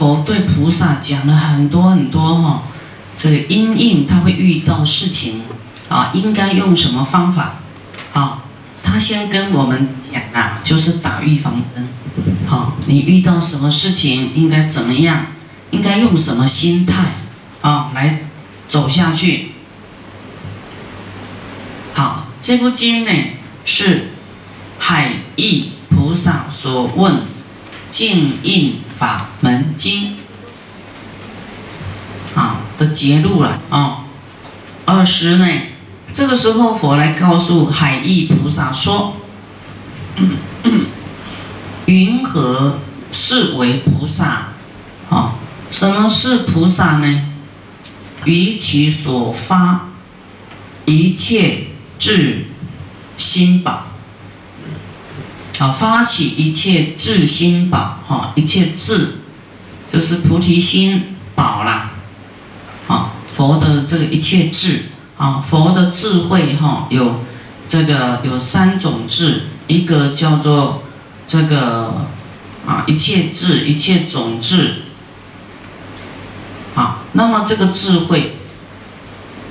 佛对菩萨讲了很多很多哈，这个因应他会遇到事情啊，应该用什么方法啊？他先跟我们讲啊，就是打预防针，好，你遇到什么事情应该怎么样？应该用什么心态啊来走下去？好，这部经呢是海义菩萨所问静应法门经啊的结录了啊。二十呢，这个时候佛来告诉海义菩萨说：“云何是为菩萨？啊，什么是菩萨呢？于其所发一切智心宝。”啊，发起一切智心宝，哈，一切智就是菩提心宝啦，啊，佛的这个一切智，啊，佛的智慧，哈，有这个有三种智，一个叫做这个啊一切智，一切种智，啊，那么这个智慧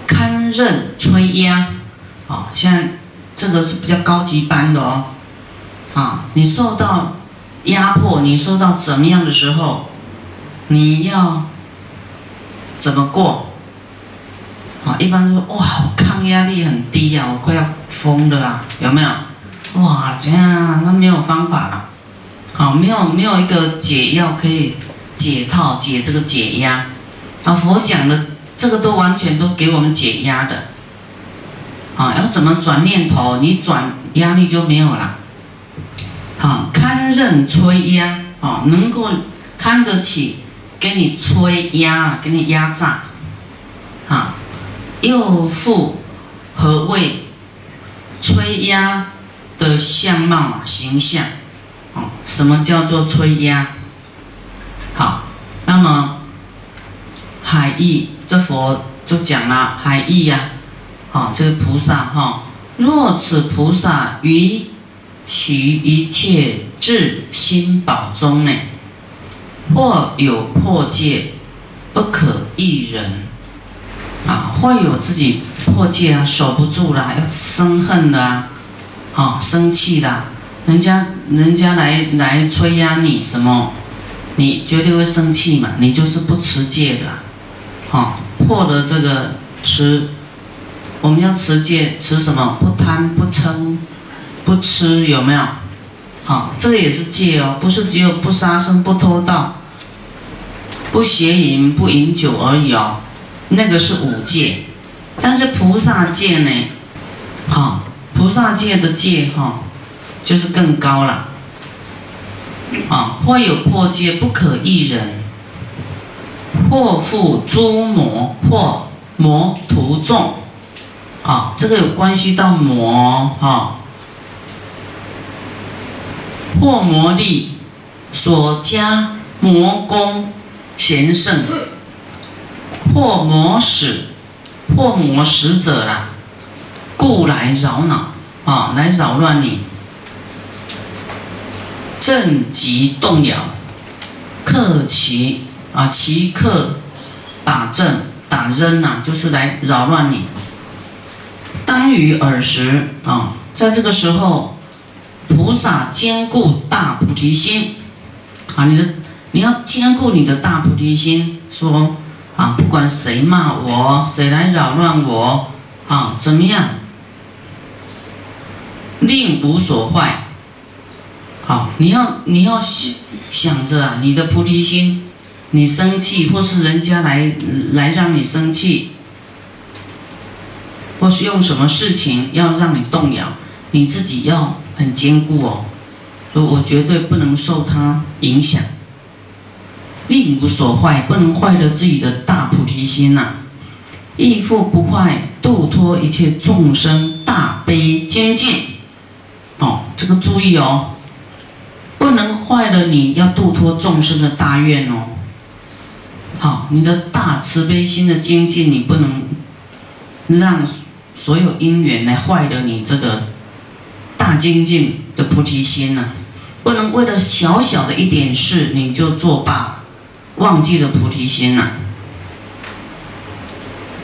堪任摧压，啊，现在这个是比较高级班的哦。啊，你受到压迫，你受到怎么样的时候，你要怎么过？啊，一般说哇，抗压力很低呀，我快要疯了啊，有没有？哇，这样那没有方法了，好，没有没有一个解药可以解套解这个解压，啊，佛讲的这个都完全都给我们解压的，啊，要怎么转念头？你转压力就没有了。好，堪任摧压，哦，能够看得起，给你摧压，给你压榨，啊，又复何谓摧压的相貌形象？哦，什么叫做摧压？好，那么海义这佛就讲了，海义呀，好，这个菩萨哈，若此菩萨于其一切智心宝中呢，或有破戒，不可一人啊，或有自己破戒啊，守不住了，要生恨的啊，啊，生气的，人家人家来来催压你什么，你绝对会生气嘛，你就是不持戒的，啊，破了这个持，我们要持戒，持什么？不贪不嗔。不吃有没有？好，这个也是戒哦，不是只有不杀生、不偷盗、不邪淫、不饮酒而已哦，那个是五戒。但是菩萨戒呢？好，菩萨戒的戒哈，就是更高了。啊，或有破戒，不可一人；或复诸魔，或魔徒众。啊，这个有关系到魔哈。破魔力所加魔功贤圣，破魔使，破魔使者啦，故来扰恼啊，来扰乱你，正极动摇，克其啊，其克打正打扔呐，就是来扰乱你。当于尔时啊，在这个时候。菩萨坚固大菩提心，啊，你的你要坚固你的大菩提心，说啊，不管谁骂我，谁来扰乱我，啊，怎么样，令无所坏。好，你要你要想想着啊，你的菩提心，你生气或是人家来来让你生气，或是用什么事情要让你动摇，你自己要。很坚固哦，所以我绝对不能受它影响，令无所坏，不能坏了自己的大菩提心呐。亦复不坏，度脱一切众生大悲精进。哦，这个注意哦，不能坏了你要度脱众生的大愿哦。好，你的大慈悲心的精进，你不能让所有因缘来坏了你这个。大精进的菩提心呢，不能为了小小的一点事你就作罢，忘记了菩提心了，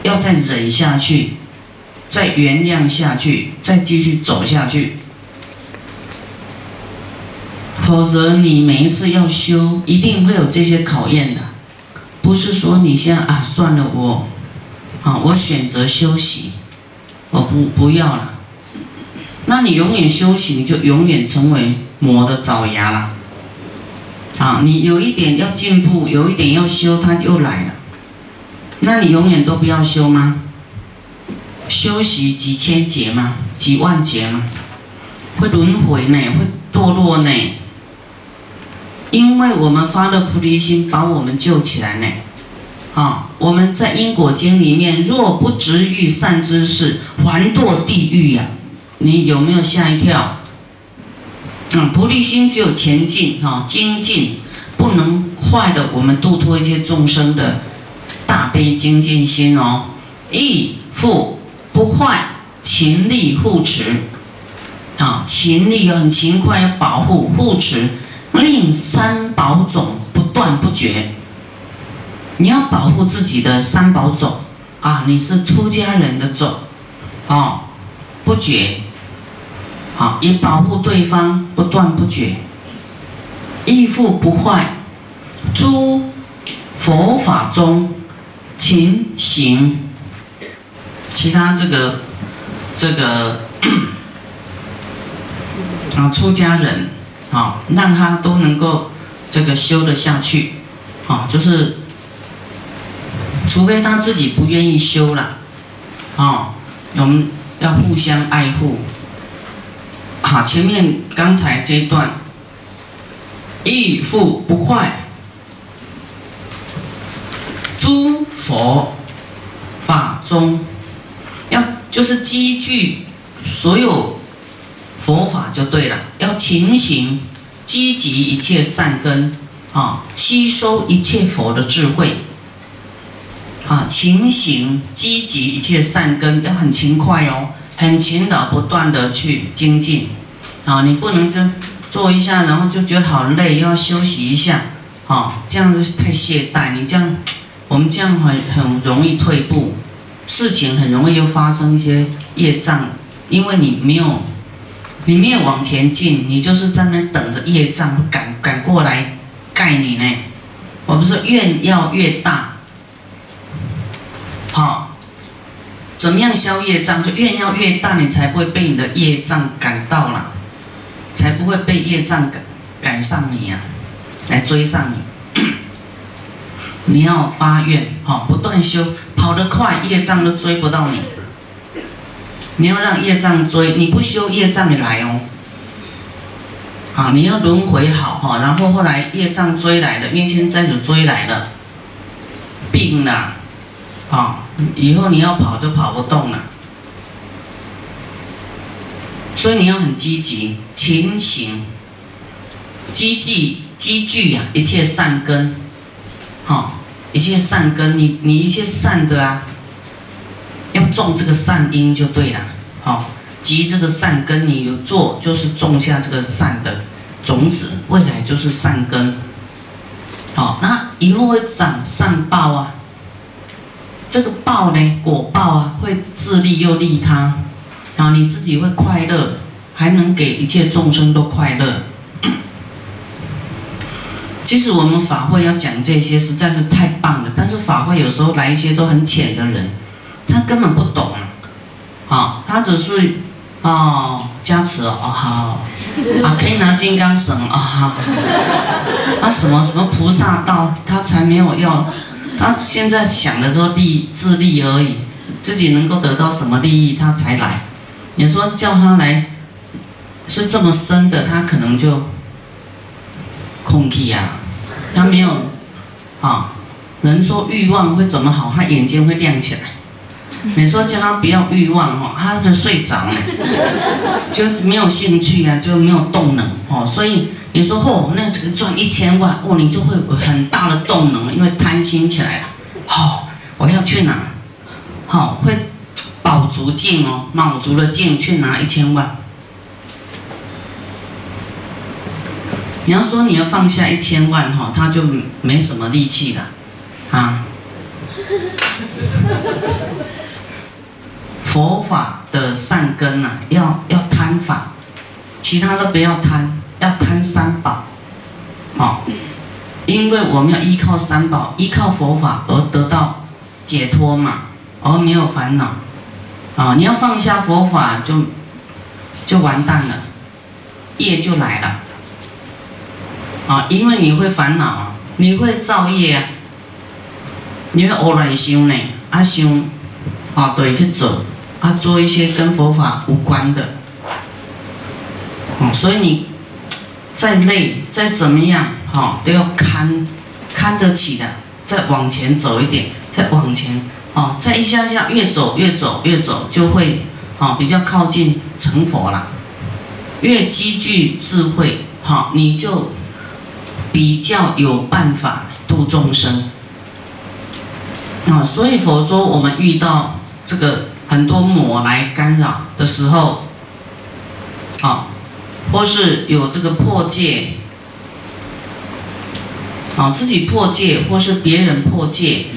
要再忍下去，再原谅下去，再继续走下去。否则，你每一次要修，一定会有这些考验的。不是说你现在啊，算了，我，啊，我选择休息，我不不要了。那你永远修行，就永远成为魔的爪牙了。啊，你有一点要进步，有一点要修，它又来了。那你永远都不要修吗？休息几千劫吗？几万劫吗？会轮回呢，会堕落呢。因为我们发了菩提心，把我们救起来呢。啊，我们在因果经里面，若不执欲善知识，还堕地狱呀。你有没有吓一跳？嗯，菩提心只有前进哈，精进不能坏了我们度脱一切众生的大悲精进心哦。义复不坏，勤力护持，啊，勤力很勤快要保护护持。令三宝种不断不绝，你要保护自己的三宝种啊！你是出家人的种，哦，不绝，好，以保护对方不断不绝，义复不坏，诸佛法中勤行，其他这个这个啊，出家人。啊，让他都能够这个修得下去，啊，就是除非他自己不愿意修了，啊，我们要互相爱护。好，前面刚才这一段，义复不坏，诸佛法中，要就是积聚所有。佛法就对了，要勤行，积极一切善根，啊，吸收一切佛的智慧，啊，勤行，积极一切善根，要很勤快哦，很勤的不断的去精进，啊，你不能就做一下，然后就觉得好累，又要休息一下，啊，这样子太懈怠，你这样，我们这样很很容易退步，事情很容易就发生一些业障，因为你没有。你没有往前进，你就是在那等着业障赶赶过来盖你呢。我们说愿要越大，好，怎么样消业障？就愿要越大，你才不会被你的业障赶到了，才不会被业障赶赶上你呀，来追上你。你要发愿，好，不断修，跑得快，业障都追不到你。你要让业障追，你不修业障也来哦。好，你要轮回好哈，然后后来业障追来了，冤亲债主追来了，病了，好，以后你要跑就跑不动了。所以你要很积极、勤行、积聚、积聚呀，一切善根，好，一切善根，你你一切善的啊。要种这个善因就对了，好，积这个善根，你有做就是种下这个善的种子，未来就是善根，好，那以后会长善报啊。这个报呢，果报啊，会自利又利他，然后你自己会快乐，还能给一切众生都快乐。其实我们法会要讲这些实在是太棒了，但是法会有时候来一些都很浅的人。他根本不懂，啊，他只是，哦，加持哦，好，啊，可以拿金刚绳啊，好，啊，什么什么菩萨道，他才没有要，他现在想的都利自利而已，自己能够得到什么利益，他才来。你说叫他来，是这么深的，他可能就空气呀，他没有，啊，人说欲望会怎么好，他眼睛会亮起来。你说叫他不要欲望哦，他就睡着了，就没有兴趣啊，就没有动能哦。所以你说哦，那这个赚一千万哦，你就会有很大的动能，因为贪心起来了。好，我要去哪？好，会卯足劲哦，卯足了劲去拿一千万。你要说你要放下一千万哈，他就没什么力气了，啊。佛法的善根呐，要要贪法，其他的不要贪，要贪三宝，哦，因为我们要依靠三宝，依靠佛法而得到解脱嘛，而没有烦恼，啊，你要放下佛法就就完蛋了，业就来了，啊，因为你会烦恼啊，你会造业啊，你会偶然想呢，啊想，啊对去做。他做一些跟佛法无关的，哦，所以你再累再怎么样，哈，都要看看得起的，再往前走一点，再往前，哦，再一下下越走越走越走，就会，哦，比较靠近成佛了。越积聚智慧，好，你就比较有办法度众生。啊，所以佛说我们遇到这个。很多魔来干扰的时候，啊，或是有这个破戒，啊，自己破戒或是别人破戒，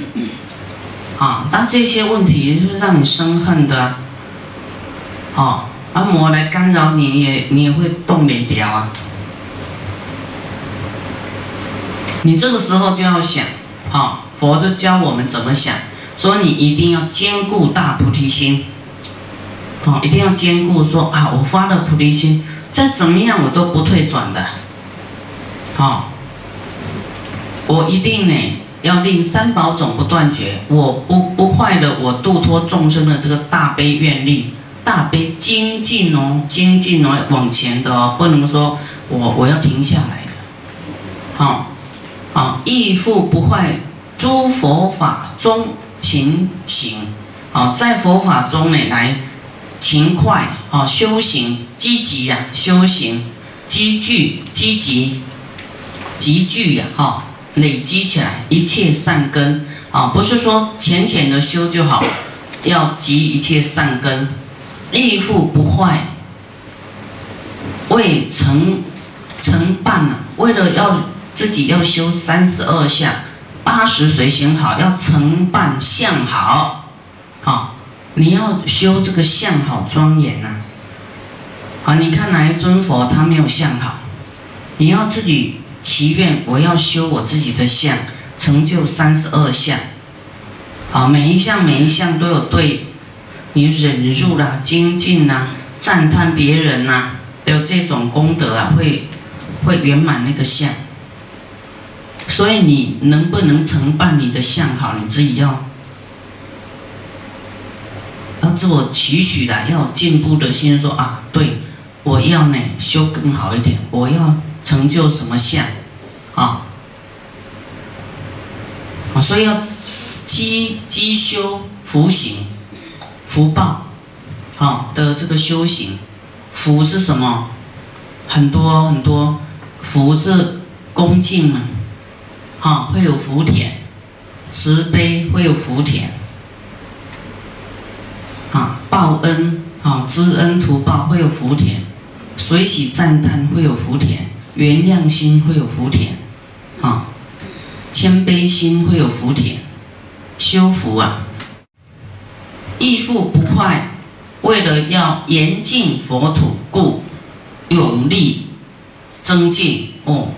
啊，那这些问题是让你生恨的，啊，而魔来干扰你，也你也会动不了啊。你这个时候就要想，啊，佛就教我们怎么想。所以你一定要兼顾大菩提心，哦，一定要兼顾说啊，我发了菩提心，再怎么样我都不退转的，好，我一定呢要令三宝总不断绝，我不不坏了我度脱众生的这个大悲愿力，大悲精进哦，精进哦，往前的哦，不能说我我要停下来的，好，好，亦复不坏诸佛法中。勤行，啊，在佛法中呢，来勤快啊，修行积极呀，修行积聚积极积聚呀，哈，累积起来一切善根啊，不是说浅浅的修就好，要积一切善根，亦复不坏，为成成办呐，为了要自己要修三十二相。八十随行好，要承办相好，好，你要修这个相好庄严呐。好，你看哪一尊佛他没有相好，你要自己祈愿，我要修我自己的相，成就三十二相。好，每一项每一项都有对，你忍辱啦、精进呐、赞叹别人呐，有这种功德啊，会会圆满那个相。所以你能不能承办你的相好，你自己要要自我期许的，要有进步的心，说啊，对，我要呢修更好一点，我要成就什么相，啊，啊，所以要积积修福行福报，好的这个修行，福是什么？很多很多福是恭敬嘛。啊，会有福田，慈悲会有福田，啊，报恩啊，知恩图报会有福田，随喜赞叹会有福田，原谅心会有福田，啊，谦卑心会有福田，修福啊，亦复不坏，为了要严净佛土，故永力增进。哦，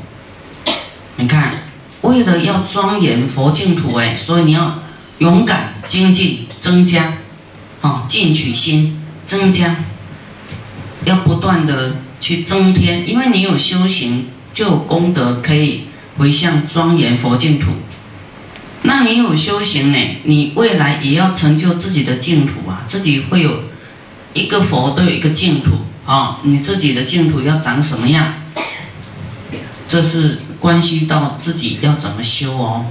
你看。为了要庄严佛净土，哎，所以你要勇敢精进，增加，啊，进取心增加，要不断的去增添，因为你有修行，就有功德可以回向庄严佛净土。那你有修行呢，你未来也要成就自己的净土啊，自己会有一个佛都有一个净土啊，你自己的净土要长什么样？这是。关系到自己要怎么修哦。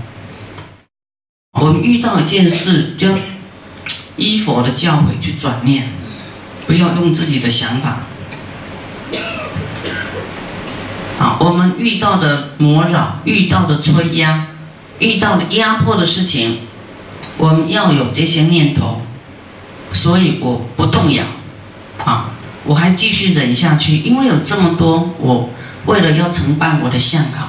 我们遇到一件事，就依佛的教诲去转念，不要用自己的想法。好，我们遇到的魔扰、遇到的催压、遇到的压迫的事情，我们要有这些念头，所以我不动摇，好，我还继续忍下去，因为有这么多我。为了要承办我的相好，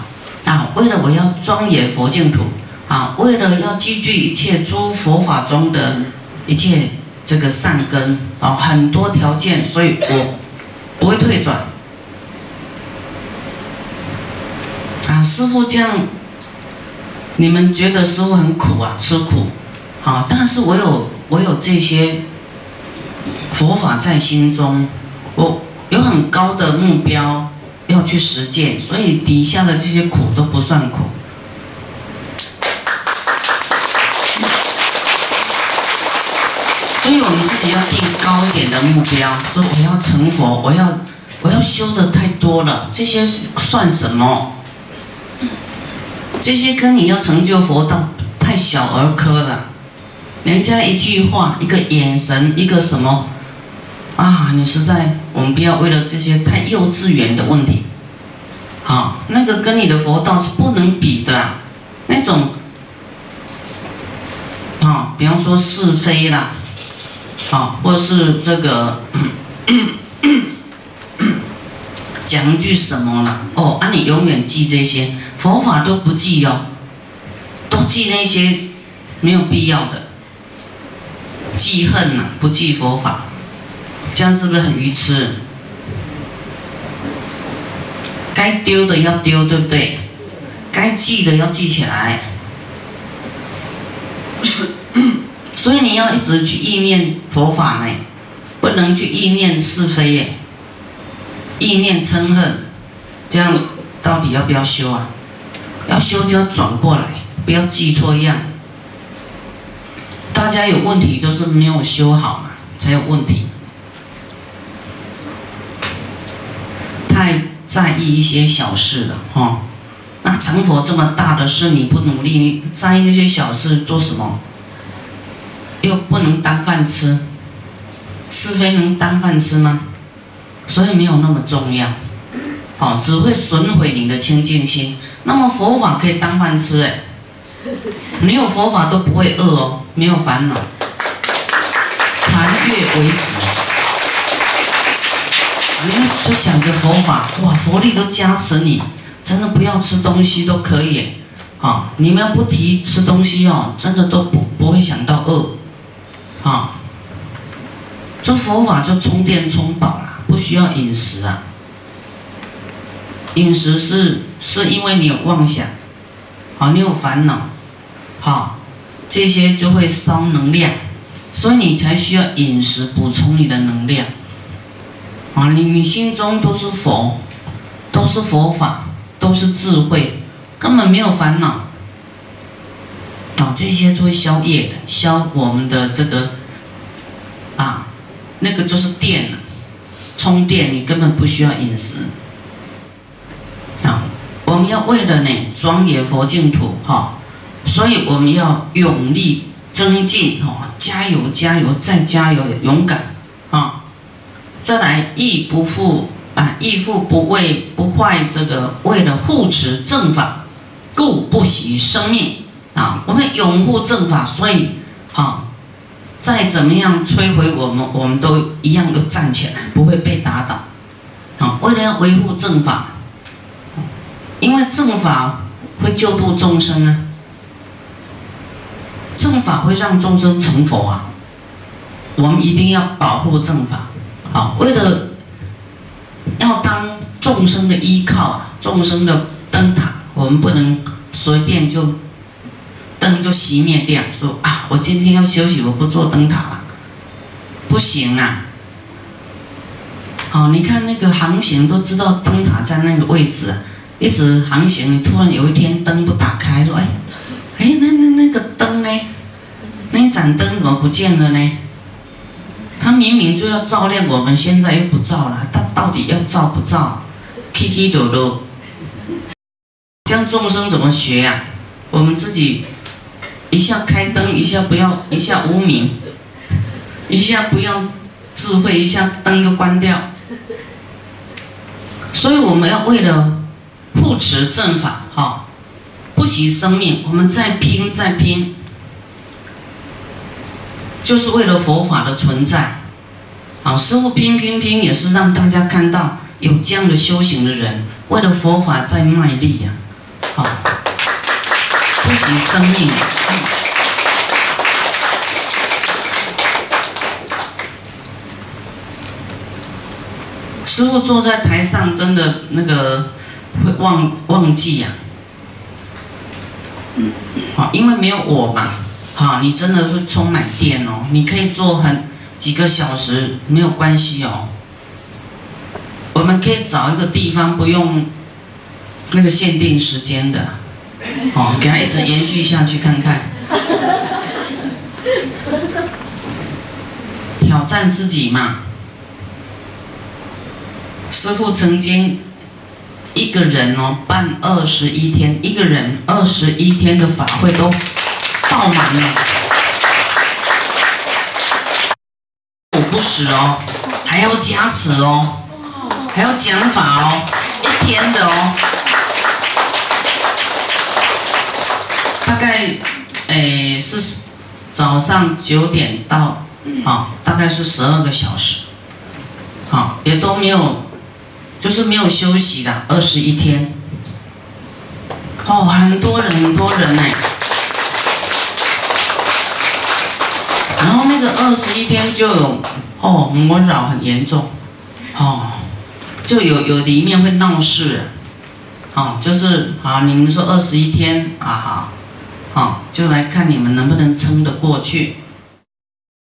啊，为了我要庄严佛净土，啊，为了要积聚一切诸佛法中的一切这个善根，啊，很多条件，所以我不会退转。啊，师傅这样，你们觉得师傅很苦啊，吃苦，啊，但是我有我有这些佛法在心中，我有很高的目标要去实践，所以底下的这些苦都不算苦。所以我们自己要定高一点的目标，说我要成佛，我要我要修的太多了，这些算什么？这些跟你要成就佛道太小儿科了，人家一句话、一个眼神、一个什么，啊，你实在，我们不要为了这些太幼稚园的问题，好，那个跟你的佛道是不能比的，那种，啊，比方说是非啦，啊，或是这个。讲一句什么啦？哦，啊，你永远记这些，佛法都不记哦，都记那些没有必要的，记恨呐，不记佛法，这样是不是很愚痴？该丢的要丢，对不对？该记的要记起来。所以你要一直去意念佛法呢，不能去意念是非耶。意念嗔恨，这样到底要不要修啊？要修就要转过来，不要记错样。大家有问题都是没有修好嘛，才有问题。太在意一些小事的哈，那成佛这么大的事，你不努力，你在意那些小事做什么？又不能当饭吃，是非能当饭吃吗？所以没有那么重要，哦，只会损毁你的清净心。那么佛法可以当饭吃哎，没有佛法都不会饿哦，没有烦恼，残月为食。你们就想着佛法，哇，佛力都加持你，真的不要吃东西都可以，啊，你们要不提吃东西哦，真的都不不会想到饿，啊，这佛法就充电充饱了。不需要饮食啊，饮食是是因为你有妄想，好，你有烦恼，好，这些就会烧能量，所以你才需要饮食补充你的能量，啊，你你心中都是佛，都是佛法，都是智慧，根本没有烦恼，啊，这些都会消业的，消我们的这个，啊，那个就是电了。充电，你根本不需要饮食。啊，我们要为了呢庄严佛净土，哈，所以我们要勇力增进，哈，加油加油再加油，勇敢，再来亦不负啊，亦复不为不坏这个，为了护持正法，故不惜生命，啊，我们拥护正法，所以，好。再怎么样摧毁我们，我们都一样都站起来，不会被打倒。好，为了要维护正法，因为正法会救度众生啊，正法会让众生成佛啊，我们一定要保护正法。好，为了要当众生的依靠，众生的灯塔，我们不能随便就。灯就熄灭掉，说啊，我今天要休息，我不做灯塔了，不行啊！好，你看那个航行都知道灯塔在那个位置，一直航行，你突然有一天灯不打开，说哎，哎，那那那个灯呢？那一盏灯怎么不见了呢？他明明就要照亮我们，现在又不照了，他到底要照不照？起起落落，这样众生怎么学呀？我们自己。一下开灯，一下不要，一下无名，一下不要智慧，一下灯又关掉。所以我们要为了护持正法，哈，不惜生命，我们再拼再拼，就是为了佛法的存在。啊，师傅拼拼拼也是让大家看到有这样的修行的人，为了佛法在卖力呀，好，不惜生命。师傅坐在台上，真的那个会忘忘记呀，好，因为没有我嘛，好，你真的会充满电哦，你可以做很几个小时没有关系哦，我们可以找一个地方不用那个限定时间的，哦，给他一直延续下去看看，挑战自己嘛。师傅曾经一个人哦办二十一天，一个人二十一天的法会都爆满了，我不死哦，还要加持哦，还要讲法哦，一天的哦，大概诶是早上九点到啊，大概是十二个小时，好也都没有。就是没有休息的二十一天，哦，很多人很多人呢，然后那个二十一天就有哦魔扰很严重，哦，就有有里面会闹事，哦，就是好你们说二十一天啊好，好就来看你们能不能撑得过去，